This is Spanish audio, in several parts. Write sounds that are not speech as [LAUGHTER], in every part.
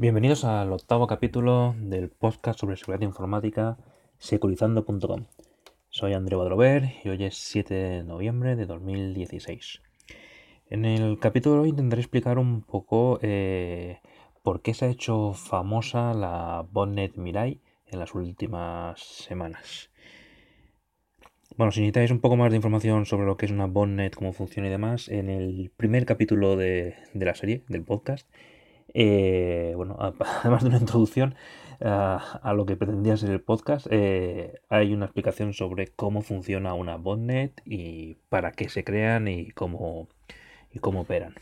Bienvenidos al octavo capítulo del podcast sobre seguridad informática securizando.com. Soy André Badrover y hoy es 7 de noviembre de 2016. En el capítulo intentaré explicar un poco eh, por qué se ha hecho famosa la botnet Mirai en las últimas semanas. Bueno, si necesitáis un poco más de información sobre lo que es una botnet, cómo funciona y demás, en el primer capítulo de, de la serie, del podcast, eh, bueno, [LAUGHS] además de una introducción a lo que pretendía ser el podcast, eh, hay una explicación sobre cómo funciona una botnet y para qué se crean y cómo, y cómo operan.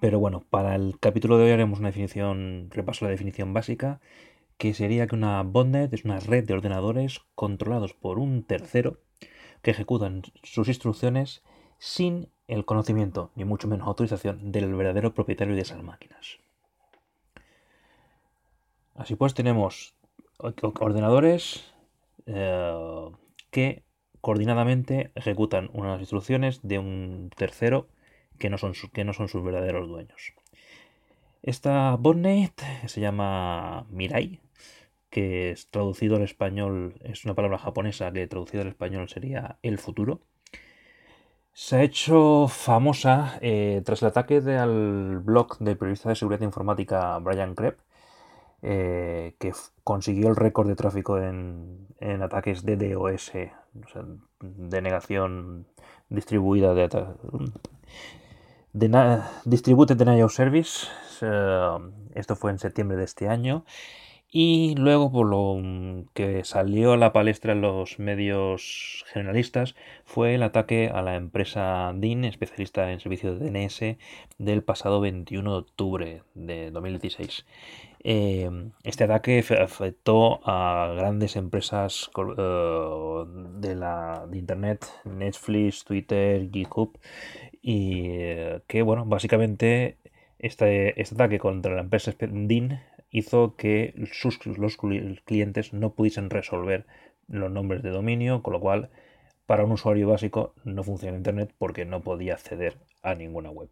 Pero bueno, para el capítulo de hoy haremos una definición, repaso la definición básica, que sería que una botnet es una red de ordenadores controlados por un tercero que ejecutan sus instrucciones sin el conocimiento, ni mucho menos autorización, del verdadero propietario de esas máquinas. Así pues, tenemos ordenadores eh, que coordinadamente ejecutan unas instrucciones de un tercero que no son, que no son sus verdaderos dueños. Esta botnet se llama Mirai, que es traducido al español, es una palabra japonesa que traducido al español sería el futuro. Se ha hecho famosa eh, tras el ataque al blog del periodista de seguridad informática Brian Krepp, eh, que consiguió el récord de tráfico en, ataques de DOS, de negación distribuida de, de Distributed Denial Service. Eh, esto fue en septiembre de este año. Y luego, por lo mm, que salió a la palestra en los medios generalistas, fue el ataque a la empresa DIN, especialista en servicios de DNS, del pasado 21 de octubre de 2016. Em, este ataque afectó a grandes empresas eh, de, la, de Internet, Netflix, Twitter, GitHub, y eh, que, bueno, básicamente este, este ataque contra la empresa DIN hizo que los clientes no pudiesen resolver los nombres de dominio, con lo cual para un usuario básico no funciona Internet porque no podía acceder a ninguna web.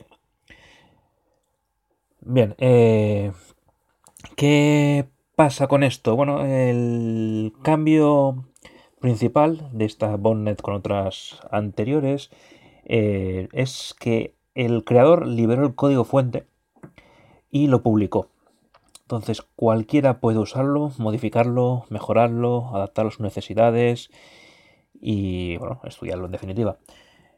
Bien, eh, ¿qué pasa con esto? Bueno, el cambio principal de esta botnet con otras anteriores eh, es que el creador liberó el código fuente y lo publicó. Entonces cualquiera puede usarlo, modificarlo, mejorarlo, adaptarlo a sus necesidades y bueno, estudiarlo en definitiva.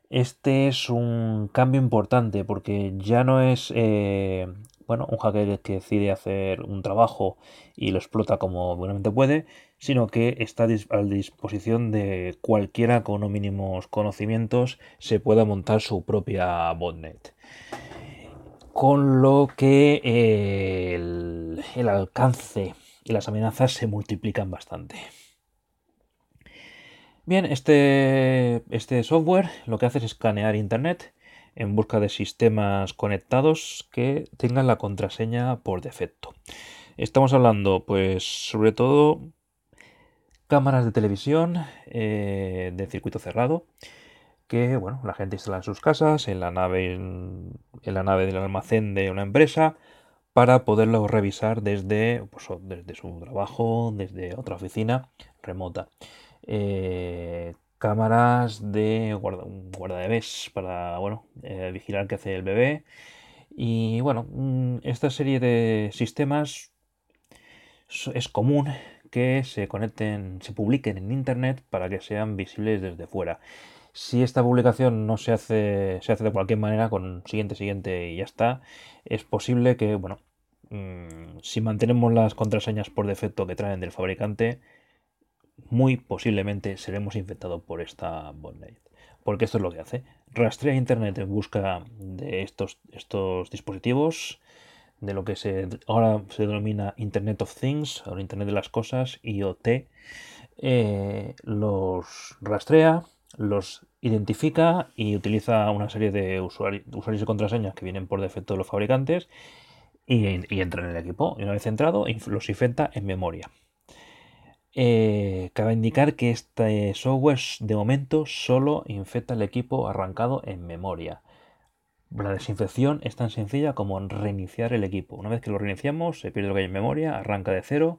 Este es un cambio importante porque ya no es eh, bueno, un hacker que decide hacer un trabajo y lo explota como buenamente puede, sino que está a disposición de cualquiera con unos mínimos conocimientos se pueda montar su propia botnet con lo que eh, el, alcance y las amenazas se multiplican bastante. Bien, este, este software lo que hace es escanear Internet en busca de sistemas conectados que tengan la contraseña por defecto. Estamos hablando, pues, sobre todo cámaras de televisión eh, de circuito cerrado, que bueno, la gente instala en sus casas, en la nave, en, la nave del almacén de una empresa, para poderlo revisar desde, pues, desde su trabajo, desde otra oficina remota. Eh, cámaras de guarda, guarda bebés para bueno, eh, vigilar qué hace el bebé. Y bueno, mm, esta serie de sistemas es común que se conecten, se publiquen en internet para que sean visibles desde fuera. Si esta publicación no se hace, se hace de cualquier manera con siguiente, siguiente y ya está, es posible que, bueno, mm, si mantenemos las contraseñas por defecto que traen del fabricante, muy posiblemente seremos infectados por esta botnet. Porque esto es lo que hace. Rastrea Internet en busca de estos, estos dispositivos, de lo que se, ahora se denomina Internet of Things, o Internet de las Cosas, IoT. Eh, los rastrea, los identifica y utiliza una serie de usuarios, y contraseñas que vienen por defecto de los fabricantes y, entra en el equipo. Y una vez entrado, los infecta en memoria. Eh, cabe indicar que este software de momento solo infecta el equipo arrancado en memoria. La desinfección es tan sencilla como reiniciar el equipo. Una vez que lo reiniciamos, se pierde lo que hay en memoria, arranca de cero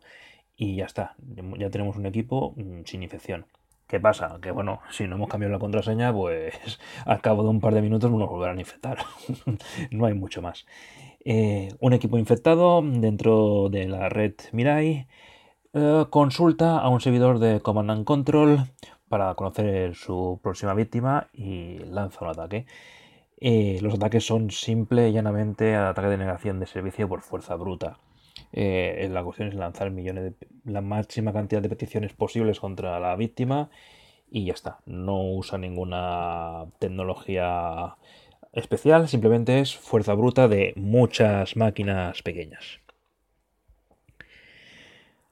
y ya está. Ya tenemos un equipo mm, sin infección. ¿Qué pasa? Que bueno, si no hemos cambiado la contraseña, pues [LAUGHS] al cabo de un par de minutos nos volverán a infectar. [LAUGHS] no hay mucho más. Eh, un equipo infectado dentro de la red Mirai eh, consulta a un servidor de Command and Control para conocer su próxima víctima y lanza un ataque. Eh, los ataques son simple y llanamente ataque de negación de servicio por fuerza bruta. Eh, la cuestión es lanzar millones de, la máxima cantidad de peticiones posibles contra la víctima y ya está. No usa ninguna tecnología especial, simplemente es fuerza bruta de muchas máquinas pequeñas.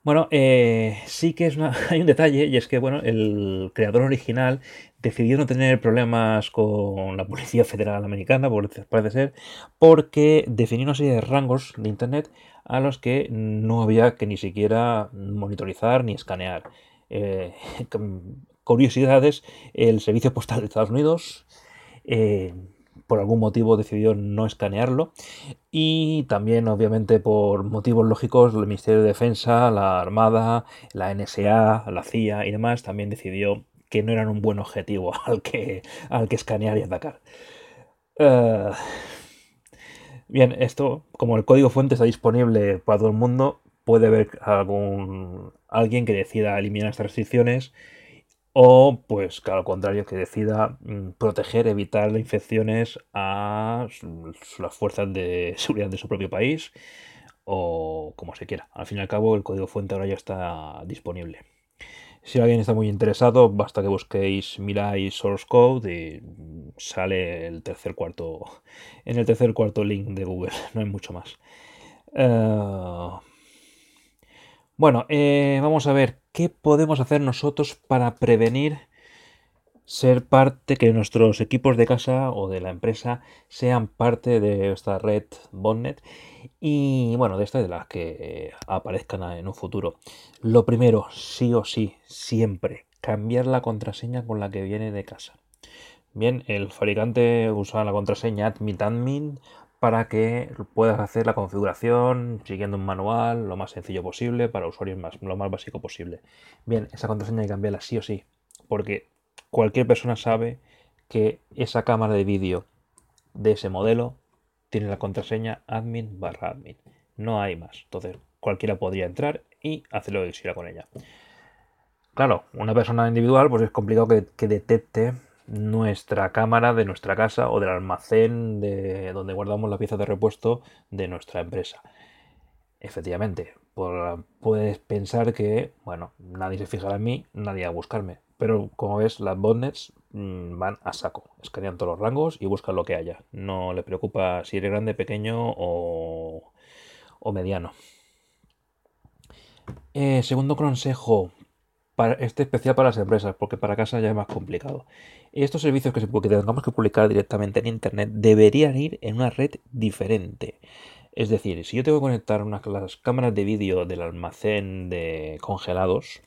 Bueno, eh, sí que es [LAUGHS] hay un detalle y es que bueno, el creador original decidió no tener problemas con la Policía Federal Americana, parece ser, porque definió una serie de rangos de Internet a los que no había que ni siquiera monitorizar ni escanear. Eh, [LAUGHS] curiosidades, el Servicio Postal de Estados Unidos eh, por algún motivo decidió no escanearlo y también obviamente por motivos lógicos el Ministerio de Defensa, la Armada, la NSA, la CIA y demás también decidió que no eran un buen objetivo [LAUGHS] al que, al que escanear y atacar. Eh, bien, esto, como el código fuente está disponible para todo el mundo, puede haber algún alguien que decida eliminar estas restricciones o, pues, que al contrario, que decida mm, proteger, evitar infecciones a las fuerzas de [LAUGHS] seguridad de su propio país o como se quiera. Al fin y al cabo, el código fuente ahora ya está disponible. Si alguien está muy interesado, basta que busquéis Mirai Source Code y sale el tercer cuarto en el tercer cuarto link de Google. [LAUGHS] No hay mucho más. Eh, bueno, eh, vamos a ver qué podemos hacer nosotros para prevenir ser parte, que nuestros equipos de casa o de la empresa sean parte de esta red Botnet y bueno, de esta de las que aparezcan en un futuro. Lo primero, sí o sí, siempre, cambiar la contraseña con la que viene de casa. Bien, el fabricante usa la contraseña admin para que puedas hacer la configuración siguiendo un manual lo más sencillo posible para usuarios más, lo más básico posible. Bien, esa contraseña hay que cambiarla sí o sí, porque cualquier persona sabe que esa cámara de vídeo de ese modelo tiene la contraseña admin barra admin. No hay más. Entonces cualquiera podría entrar y hacer lo que quisiera con ella. Claro, una persona individual pues es complicado que, detecte nuestra cámara de nuestra casa o del almacén de donde guardamos la pieza de repuesto de nuestra empresa. Efectivamente, puedes pensar que, bueno, nadie se fijará en mí, nadie va a buscarme. Pero como ves, las botnets mm, van a saco, escanean todos los rangos y buscan lo que haya. No le preocupa si eres grande, pequeño o, mediano. Eh, segundo consejo, para, este especial para las empresas, porque para casa ya es más complicado. Estos servicios que, se, que tengamos que publicar directamente en Internet deberían ir en una red diferente. Es decir, si yo tengo que conectar unas, las cámaras de vídeo del almacén de congelados,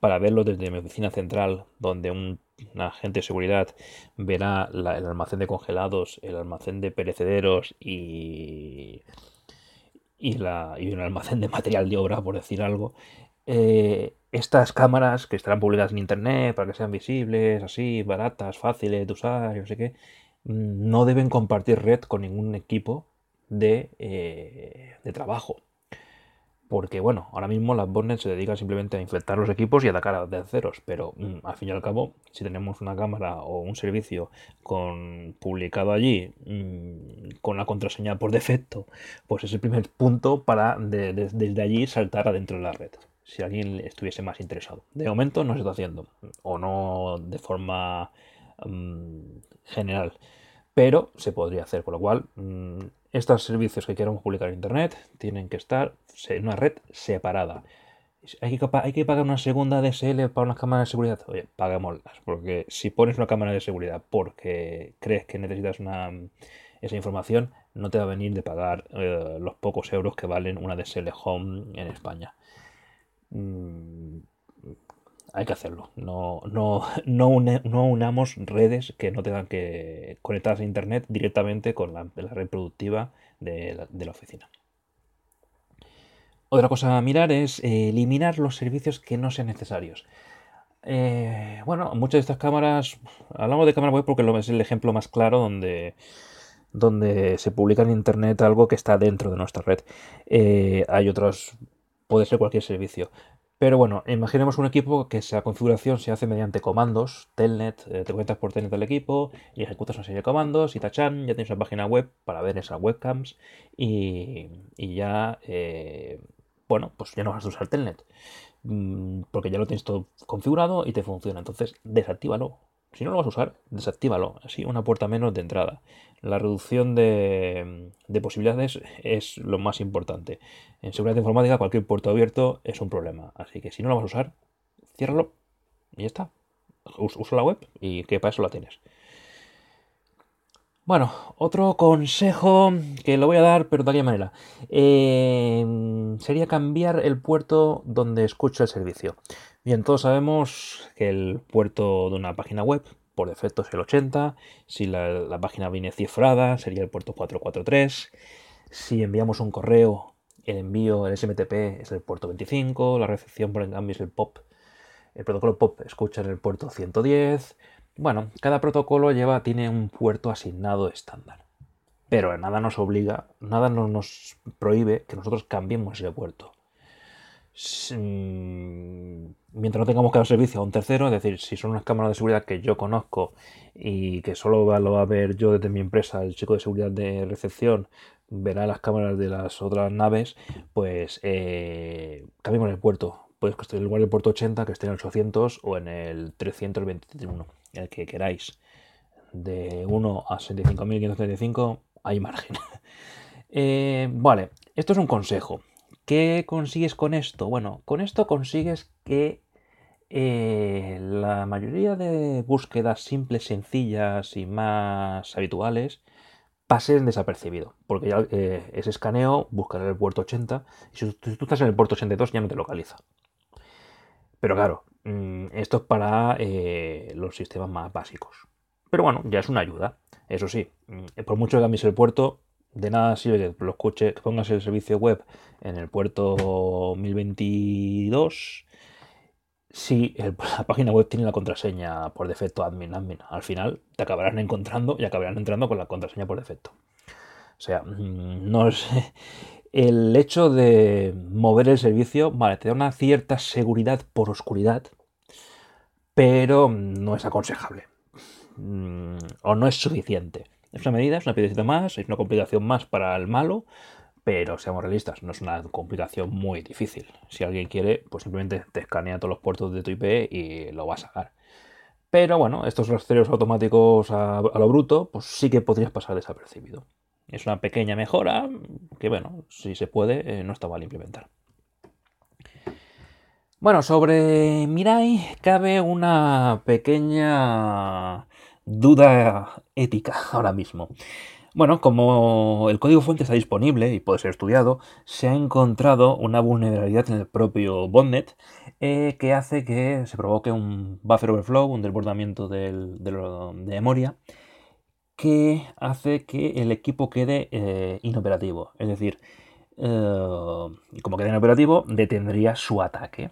para verlo desde mi oficina central, donde un, agente de seguridad verá el almacén de congelados, el almacén de perecederos y, y, la, y un almacén de material de obra, por decir algo. Eh, estas cámaras que estarán publicadas en internet para que sean visibles, así, baratas, fáciles de usar, no sé qué, no deben compartir red con ningún equipo de, eh, de trabajo. Porque bueno, ahora mismo las botnets se dedican simplemente a infectar los equipos y atacar a terceros, pero mm, al fin y al cabo, si tenemos una cámara o un servicio con publicado allí mm, con la contraseña por defecto, pues es el primer punto para desde allí saltar adentro de la red. Si alguien estuviese más interesado. De momento no se está haciendo, o no de forma mm, general, pero se podría hacer, con lo cual estos servicios que queramos publicar en Internet tienen que estar en una red separada. ¿Hay que, pagar una segunda DSL para unas cámaras de seguridad? Oye, paguémoslas, porque si pones una cámara de seguridad porque crees que necesitas una, esa información, no te va a venir de pagar eh, los pocos euros que valen una DSL Home en España. Mm, hay que hacerlo. No, no, [LAUGHS] no, unamos redes que no tengan que conectarse a internet directamente con la, red productiva de la, oficina. Otra cosa a mirar es eh, eliminar los servicios que no sean necesarios. Eh, bueno, muchas de estas cámaras, hablamos de cámara web porque es el ejemplo más claro donde, donde se publica en internet algo que está dentro de nuestra red. Eh, hay otros, puede ser cualquier servicio. Pero bueno, imaginemos un equipo que esa configuración se hace mediante comandos, telnet, eh, te cuentas por telnet del equipo y ejecutas una serie de comandos y tachan, ya tienes una página web para ver esas webcams y, ya, bueno, pues ya no vas a usar telnet. Mm, porque ya lo tienes todo configurado y te funciona. Entonces, desactívalo. Si no lo vas a usar, desactívalo. Así, una puerta menos de entrada. La reducción de, posibilidades es lo más importante. En seguridad informática, cualquier puerto abierto es un problema. Así que si no lo vas a usar, ciérralo y ya está. Usa la web y que para eso la tienes. Bueno, otro consejo que lo voy a dar, pero de aquella manera, eh, sería cambiar el puerto donde escucha el servicio. Bien, todos sabemos que el puerto de una página web por defecto es el 80, si la, página viene cifrada sería el puerto 443, si enviamos un correo, el envío, el SMTP es el puerto 25, la recepción por cambio es el POP, el protocolo POP escucha en el puerto 110, bueno, cada protocolo lleva, tiene un puerto asignado estándar. Pero nada nos obliga, nada nos prohíbe que nosotros cambiemos ese puerto. Mientras no tengamos que dar servicio a un tercero, es decir, si son unas cámaras de seguridad que yo conozco y que solo lo va a ver yo desde mi empresa, el chico de seguridad de recepción verá las cámaras de las otras naves, pues eh, cambiemos el puerto. Puedes que esté en lugar del puerto 80, que esté en el 800 o en el 321 el que queráis, de 1 a 65.535, hay margen. [LAUGHS] Eh, vale, esto es un consejo. ¿Qué consigues con esto? Bueno, con esto consigues que eh, la mayoría de búsquedas simples, sencillas y más habituales pasen desapercibido. Porque ya eh, ese escaneo buscará el puerto 80 y si tú estás en el puerto 82 ya no te localiza. Pero claro, Mm, esto es para eh, los sistemas más básicos. Pero bueno, ya es una ayuda. Eso sí, mm, por mucho que cambies el puerto, de nada sirve que lo escuche, que pongas el servicio web en el puerto 1022 si [LAUGHS] la página web tiene la contraseña por defecto admin admin. Al final te acabarán encontrando y acabarán entrando con la contraseña por defecto. O sea, mm, no es, [LAUGHS] el hecho de mover el servicio, vale, te da una cierta seguridad por oscuridad, pero no es aconsejable. Mm, o no es suficiente. Es una medida, es una piedecita más, es una complicación más para el malo, pero seamos realistas, no es una complicación muy difícil. Si alguien quiere, pues simplemente te escanea todos los puertos de tu IP y lo va a sacar. Pero bueno, estos rastreos automáticos a, a lo bruto, pues sí que podrías pasar desapercibido. Es una pequeña mejora que, bueno, si se puede, eh, no está mal implementar. Bueno, sobre Mirai cabe una pequeña duda ética ahora mismo. Bueno, como el código fuente está disponible y puede ser estudiado, se ha encontrado una vulnerabilidad en el propio botnet eh, que hace que se provoque un buffer overflow, un desbordamiento de memoria, que hace que el equipo quede eh, inoperativo. Es decir, eh, como queda inoperativo, detendría su ataque.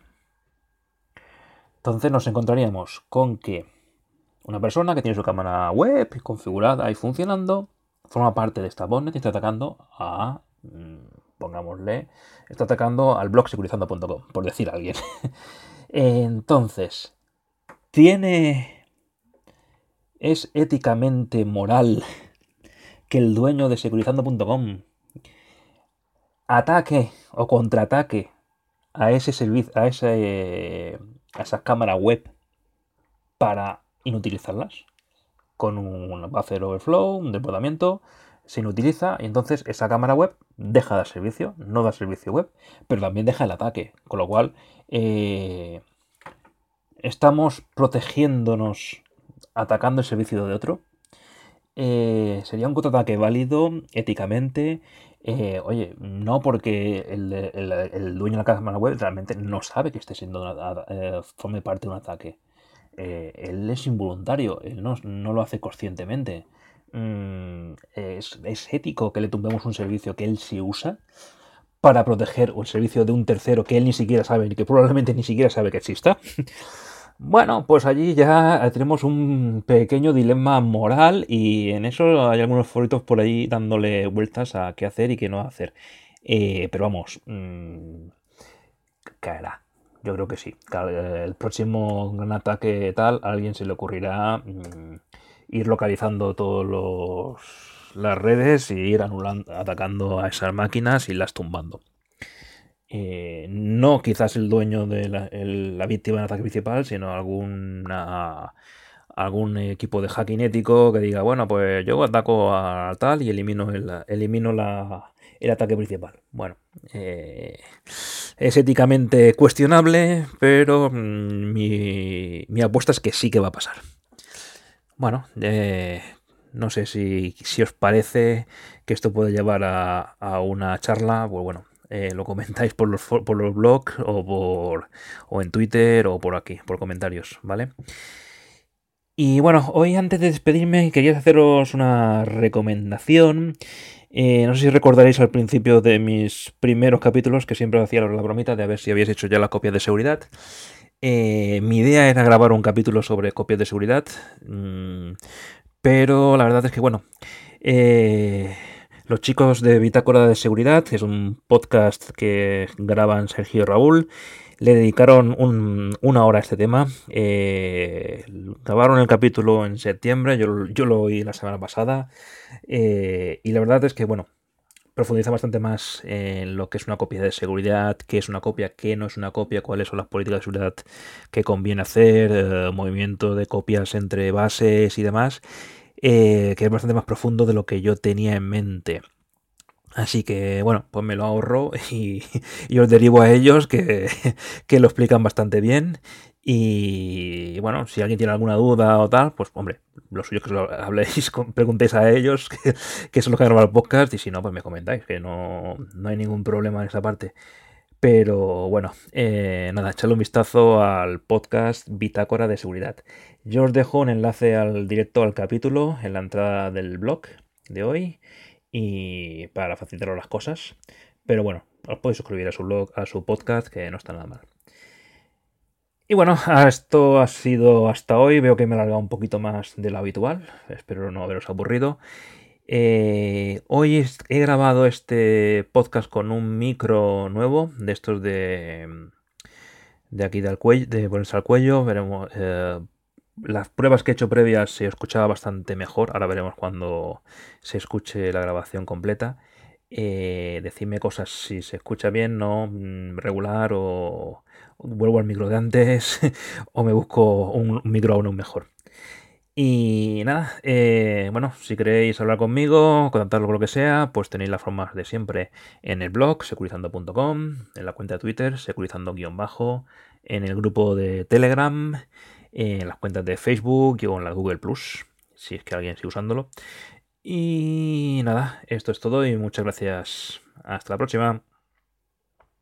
Entonces nos encontraríamos con que una persona que tiene su cámara web configurada y funcionando forma parte de esta botnet y está atacando a, mm, pongámosle, está atacando al blog securizando.com, por decir alguien. [LAUGHS] Entonces, tiene ¿Es éticamente moral que el dueño de securizando.com ataque o contraataque a ese servicio, a, ese, a esas cámaras web para inutilizarlas? Con un buffer overflow, un desbordamiento, se inutiliza y entonces esa cámara web deja de servicio, no da servicio web, pero también deja el ataque. Con lo cual, eh, estamos protegiéndonos atacando el servicio de otro. eh, sería un contraataque válido éticamente. Eh, oye, no porque el, dueño de la cámara web realmente no sabe que esté siendo forme parte de un ataque. Él es involuntario, él no, lo hace conscientemente. Mm, es, ético que le tumbemos un servicio que él sí usa para proteger el servicio de un tercero que él ni siquiera sabe y que probablemente ni siquiera sabe que exista. [LAUGHS] Bueno, pues allí ya tenemos un pequeño dilema moral y en eso hay algunos favoritos por ahí dándole vueltas a qué hacer y qué no hacer. Eh, pero vamos, mmm, caerá. Yo creo que sí. El próximo gran ataque tal, a alguien se le ocurrirá mm, ir localizando todas las redes y ir anulando, atacando a esas máquinas y las tumbando. Eh, no quizás el dueño de la, víctima del ataque principal, sino alguna, algún equipo de hacking ético que diga, bueno, pues yo ataco a tal y elimino el, elimino la, el ataque principal. Bueno, eh, es éticamente cuestionable, pero mm, mi, apuesta es que sí que va a pasar. Bueno, eh, no sé si, si, os parece que esto puede llevar a, a una charla, pues bueno, eh, lo comentáis por los, por los blogs o, por, o en Twitter o por aquí, por comentarios, ¿vale? Y bueno, hoy antes de despedirme quería haceros una recomendación. Eh, no sé si recordaréis al principio de mis primeros capítulos que siempre hacía la bromita de a ver si habéis hecho ya la copia de seguridad. Eh, mi idea era grabar un capítulo sobre copias de seguridad, mm, pero la verdad es que bueno, los chicos de Bitácora de Seguridad, es un podcast que graban Sergio y Raúl, le dedicaron una hora a este tema. Eh, grabaron el capítulo en septiembre, yo, lo oí la semana pasada. Eh, y la verdad es que, bueno, profundiza bastante más en lo que es una copia de seguridad, qué es una copia, qué no es una copia, cuáles son las políticas de seguridad que conviene hacer, eh, movimiento de copias entre bases y demás. Eh, que es bastante más profundo de lo que yo tenía en mente. Así que bueno, pues me lo ahorro [LAUGHS] y, os derivo a ellos [LAUGHS] que, lo explican bastante bien. Y bueno, si alguien tiene alguna duda o tal, pues hombre, lo suyo es que lo [LAUGHS] habléis, preguntéis a ellos, que, que son los que graban el podcast, y si no, pues me comentáis, que no, no hay ningún problema en esa parte. Pero bueno, eh, nada, echadle un vistazo al podcast Bitácora de Seguridad. Yo os dejo un enlace al directo al capítulo en la entrada del blog de hoy y para facilitaros las cosas. Pero bueno, os podéis suscribir a su blog, a su podcast, que no está nada mal. Y bueno, esto ha sido hasta hoy. Veo que me he alargado un poquito más de lo habitual. Espero no haberos aburrido. Eh, hoy he grabado este podcast con un micro nuevo, de estos de, de aquí del cuello, de ponerse al cuello. Veremos. Eh, las pruebas que he hecho previas se escuchaba bastante mejor. Ahora veremos cuando se escuche la grabación completa. Eh, decidme cosas si se escucha bien, no mm, regular o vuelvo al micro de antes [LAUGHS] o me busco un micro aún mejor. Y nada, eh, bueno, si queréis hablar conmigo, contactarlo con lo que sea, pues tenéis las formas de siempre en el blog securizando.com, en la cuenta de Twitter securizando-bajo, en el grupo de Telegram, en las cuentas de Facebook y en la Google Plus, si es que alguien sigue usándolo. Y nada, esto es todo y muchas gracias. Hasta la próxima.